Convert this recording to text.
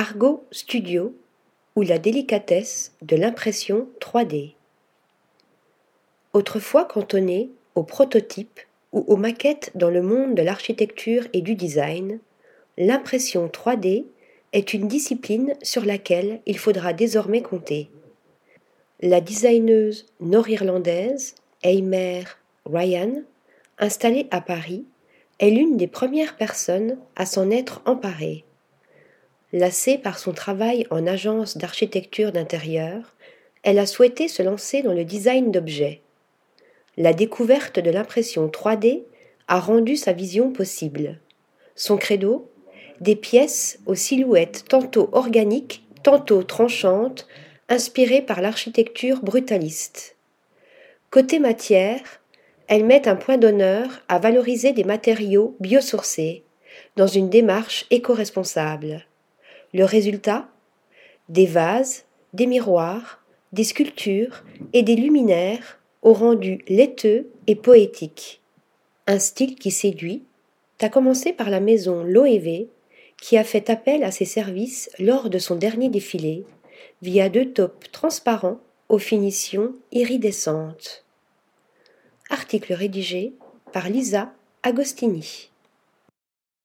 Argo Studio ou la délicatesse de l'impression 3D. Autrefois cantonnée aux prototypes ou aux maquettes dans le monde de l'architecture et du design, l'impression 3D est une discipline sur laquelle il faudra désormais compter. La designeuse nord-irlandaise Eimer Ryan, installée à Paris, est l'une des premières personnes à s'en être emparée. Lassée par son travail en agence d'architecture d'intérieur, elle a souhaité se lancer dans le design d'objets. La découverte de l'impression 3D a rendu sa vision possible. Son credo Des pièces aux silhouettes tantôt organiques, tantôt tranchantes, inspirées par l'architecture brutaliste. Côté matière, elle met un point d'honneur à valoriser des matériaux biosourcés dans une démarche éco-responsable. Le résultat Des vases, des miroirs, des sculptures et des luminaires au rendu laiteux et poétique. Un style qui séduit, à commencé par la maison Loewe, qui a fait appel à ses services lors de son dernier défilé, via deux taupes transparents aux finitions iridescentes. Article rédigé par Lisa Agostini.